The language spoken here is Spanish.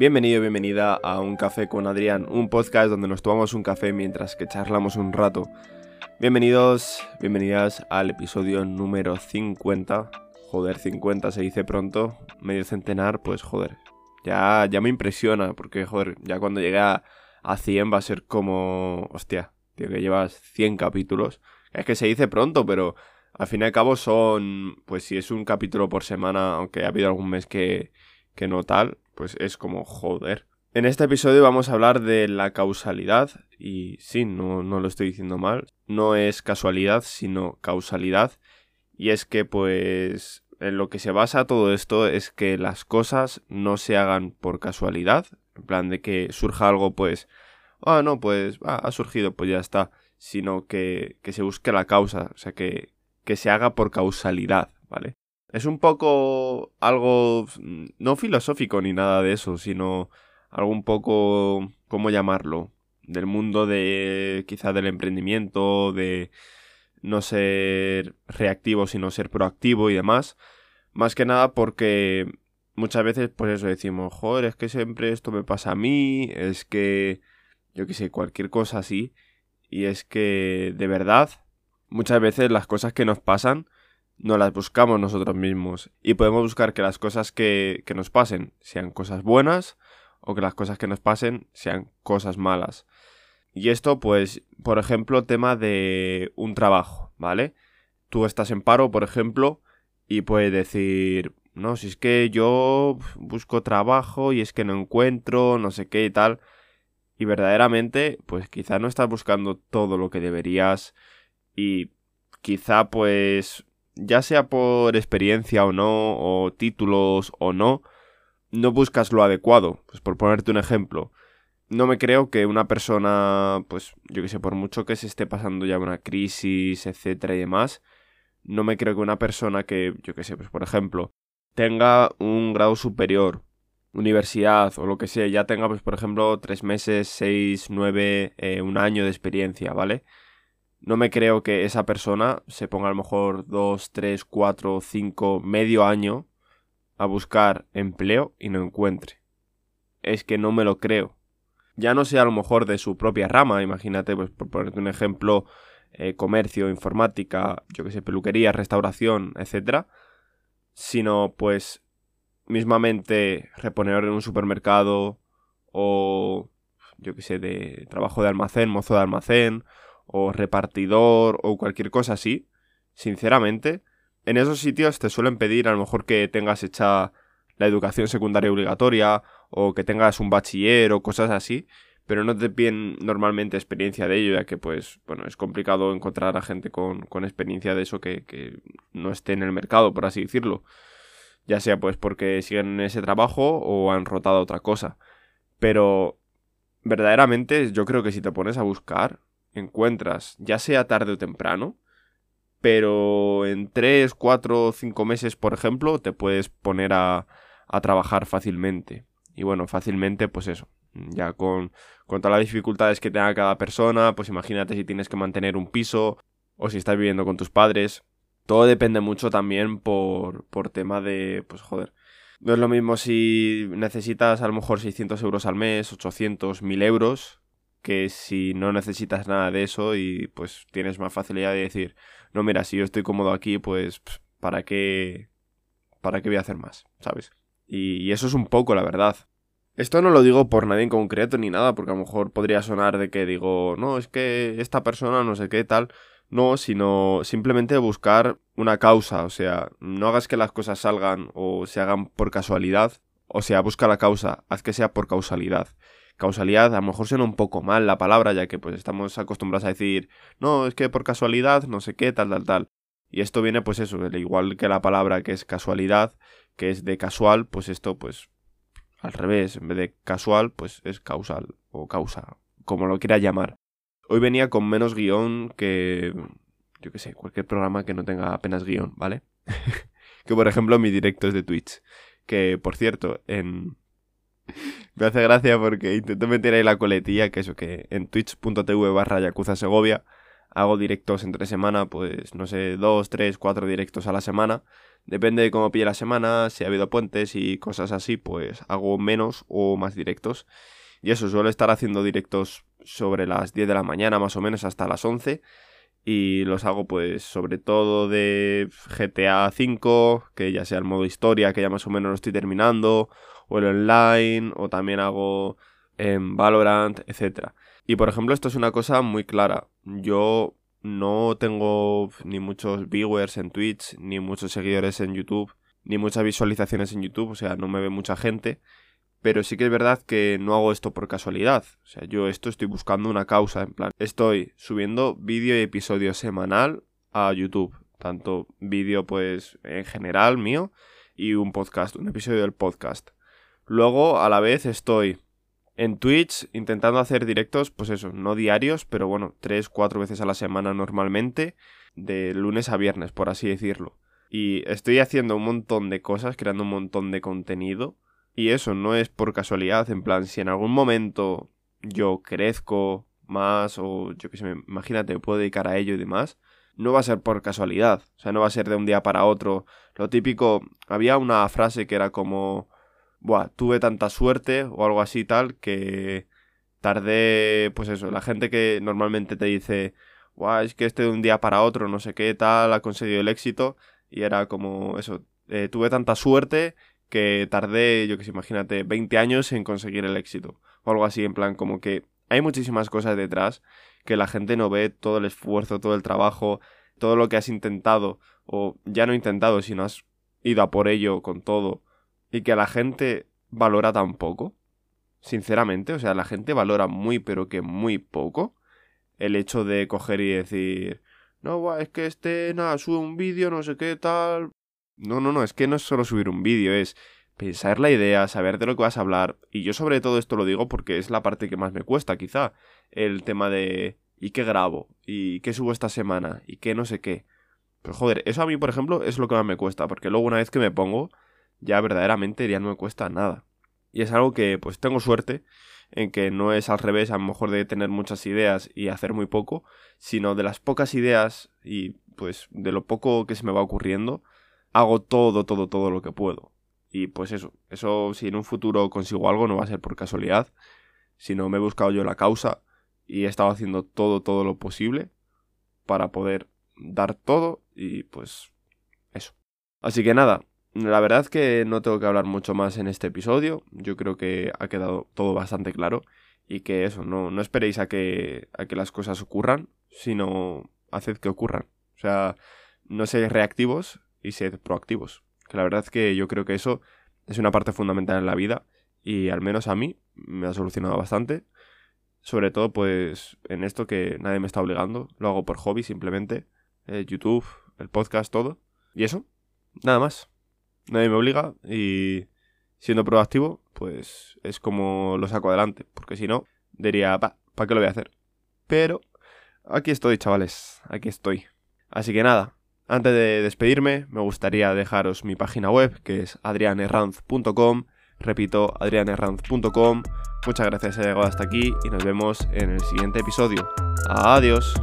Bienvenido, bienvenida a Un Café con Adrián, un podcast donde nos tomamos un café mientras que charlamos un rato. Bienvenidos, bienvenidas al episodio número 50. Joder, 50 se dice pronto, medio centenar, pues joder. Ya, ya me impresiona, porque joder, ya cuando llegue a, 100 va a ser como... Hostia, tío, que llevas 100 capítulos. Es que se dice pronto, pero al fin y al cabo son, pues si es un capítulo por semana, aunque ha habido algún mes que, que no tal, pues es como joder. En este episodio vamos a hablar de la causalidad y sí, no, no lo estoy diciendo mal, no es casualidad, sino causalidad. Y es que pues en lo que se basa todo esto es que las cosas no se hagan por casualidad, en plan de que surja algo pues, ah, no, pues ha surgido, pues ya está, sino que, que se busque la causa, o sea, que, que se haga por causalidad, ¿vale? Es un poco algo no filosófico ni nada de eso, sino algo un poco, ¿cómo llamarlo? Del mundo de quizá del emprendimiento, de no ser reactivo, sino ser proactivo y demás. Más que nada porque muchas veces, pues eso decimos, joder, es que siempre esto me pasa a mí, es que, yo qué sé, cualquier cosa así. Y es que, de verdad, muchas veces las cosas que nos pasan no las buscamos nosotros mismos y podemos buscar que las cosas que, que, nos pasen sean cosas buenas o que las cosas que nos pasen sean cosas malas. Y esto pues, por ejemplo, tema de un trabajo, ¿vale? Tú estás en paro, por ejemplo, y puedes decir, no, si es que yo busco trabajo y es que no encuentro, no sé qué y tal. Y verdaderamente, pues quizá no estás buscando todo lo que deberías y quizá pues ya sea por experiencia o no, o títulos o no, no buscas lo adecuado. Pues por ponerte un ejemplo, no me creo que una persona, pues yo que sé, por mucho que se esté pasando ya una crisis, etcétera y demás, no me creo que una persona que, yo que sé, pues por ejemplo, tenga un grado superior, universidad o lo que sea, ya tenga, pues por ejemplo, tres meses, seis, nueve, eh, un año de experiencia, ¿vale? No me creo que esa persona se ponga a lo mejor dos, tres, cuatro, cinco, medio año a buscar empleo y no encuentre. Es que no me lo creo. Ya no sea a lo mejor de su propia rama, imagínate, pues por ponerte un ejemplo, eh, comercio, informática, yo que sé, peluquería, restauración, etcétera, sino pues mismamente reponedor en un supermercado o yo que sé, de trabajo de almacén, mozo de almacén o repartidor o cualquier cosa así, sinceramente, en esos sitios te suelen pedir a lo mejor que tengas hecha la educación secundaria obligatoria o que tengas un bachiller o cosas así, pero no te piden normalmente experiencia de ello, ya que pues, bueno, es complicado encontrar a gente con, con experiencia de eso que, que no esté en el mercado, por así decirlo. Ya sea pues porque siguen en ese trabajo o han rotado otra cosa. Pero verdaderamente yo creo que si te pones a buscar, encuentras, ya sea tarde o temprano, pero en 3, 4, 5 meses, por ejemplo, te puedes poner a, a trabajar fácilmente. Y bueno, fácilmente, pues eso, ya con, con todas las dificultades que tenga cada persona, pues imagínate si tienes que mantener un piso o si estás viviendo con tus padres. Todo depende mucho también por, por tema de, pues joder. No es lo mismo si necesitas a lo mejor 600 euros al mes, 800, 1000 euros, que si no necesitas nada de eso y pues tienes más facilidad de decir, no, mira, si yo estoy cómodo aquí, pues ¿para qué, para qué voy a hacer más? ¿Sabes? Y, eso es un poco la verdad. Esto no lo digo por nadie en concreto ni nada, porque a lo mejor podría sonar de que digo, no, es que esta persona no sé qué tal. No, sino simplemente buscar una causa, o sea, no hagas que las cosas salgan o se hagan por casualidad, o sea, busca la causa, haz que sea por causalidad causalidad, a lo mejor suena un poco mal la palabra, ya que pues estamos acostumbrados a decir, no, es que por casualidad, no sé qué, tal, tal, tal. Y esto viene pues eso, igual que la palabra que es casualidad, que es de casual, pues esto pues al revés, en vez de casual, pues es causal o causa, como lo quiera llamar. Hoy venía con menos guion que, yo qué sé, cualquier programa que no tenga apenas guion, ¿vale? que por ejemplo mi directo es de Twitch, que por cierto, en, me hace gracia porque intento meter ahí la coletilla, que eso, que en twitch.tv barra Yakuza Segovia hago directos entre semana, pues no sé, dos, tres, cuatro directos a la semana Depende de cómo pille la semana, si ha habido puentes y cosas así, pues hago menos o más directos. Y eso, suelo estar haciendo directos sobre las 10 de la mañana más o menos hasta las 11 y los hago pues sobre todo de GTA V, que ya sea el modo historia, que ya más o menos lo estoy terminando, o el online, o también hago en Valorant, etc. Y por ejemplo, esto es una cosa muy clara. Yo no tengo ni muchos viewers en Twitch, ni muchos seguidores en YouTube, ni muchas visualizaciones en YouTube, o sea, no me ve mucha gente. Pero sí que es verdad que no hago esto por casualidad. O sea, yo esto estoy buscando una causa, en plan, estoy subiendo vídeo y episodio semanal a YouTube. Tanto vídeo, pues, en general mío, y un podcast, un episodio del podcast. Luego, a la vez, estoy en Twitch intentando hacer directos, pues eso, no diarios, pero bueno, tres, cuatro veces a la semana normalmente, de lunes a viernes, por así decirlo. Y estoy haciendo un montón de cosas, creando un montón de contenido y eso no es por casualidad, en plan, si en algún momento yo crezco más o yo qué sé, imagínate, puedo dedicar a ello y demás, no va a ser por casualidad, o sea, no va a ser de un día para otro. Lo típico, había una frase que era como, buah, tuve tanta suerte o algo así tal que tardé, pues eso, la gente que normalmente te dice, buah, es que este de un día para otro, no sé qué tal, ha conseguido el éxito, y era como eso, eh, tuve tanta suerte que tardé, yo que sé, imagínate, 20 años en conseguir el éxito. O algo así, en plan, como que hay muchísimas cosas detrás que la gente no ve, todo el esfuerzo, todo el trabajo, todo lo que has intentado, o ya no intentado, sino has ido a por ello con todo, y que la gente valora tan poco. Sinceramente, o sea, la gente valora muy, pero que muy poco, el hecho de coger y decir, no, es que este, nada, sube un vídeo, no sé qué tal, no, no, no, es que no es solo subir un vídeo, es pensar la idea, saber de lo que vas a hablar. Y yo sobre todo esto lo digo porque es la parte que más me cuesta, quizá. El tema de ¿y qué grabo? ¿Y qué subo esta semana? ¿Y qué no sé qué? Pues joder, eso a mí, por ejemplo, es lo que más me cuesta, porque luego una vez que me pongo, ya verdaderamente ya no me cuesta nada. Y es algo que pues tengo suerte en que no es al revés, a lo mejor de tener muchas ideas y hacer muy poco, sino de las pocas ideas y pues de lo poco que se me va ocurriendo, hago todo, todo, todo lo que puedo. Y pues eso, eso si en un futuro consigo algo no va a ser por casualidad, sino me he buscado yo la causa y he estado haciendo todo, todo lo posible para poder dar todo y pues eso. Así que nada, la verdad que no tengo que hablar mucho más en este episodio, yo creo que ha quedado todo bastante claro y que eso, no, no esperéis a que, a que las cosas ocurran, sino haced que ocurran. O sea, no seáis reactivos, y ser proactivos. Que la verdad que yo creo que eso es una parte fundamental en la vida y al menos a mí me ha solucionado bastante. Sobre todo pues en esto que nadie me está obligando, lo hago por hobby simplemente, eh, YouTube, el podcast, todo. Y eso, nada más. Nadie me obliga y siendo proactivo pues es como lo saco adelante, porque si no diría, ¿para qué lo voy a hacer? Pero aquí estoy, chavales, aquí estoy. Así que nada, antes de despedirme, me gustaría dejaros mi página web, que es adrianerranz.com. Repito, adrianerranz.com. Muchas gracias por haber llegado hasta aquí y nos vemos en el siguiente episodio. Adiós.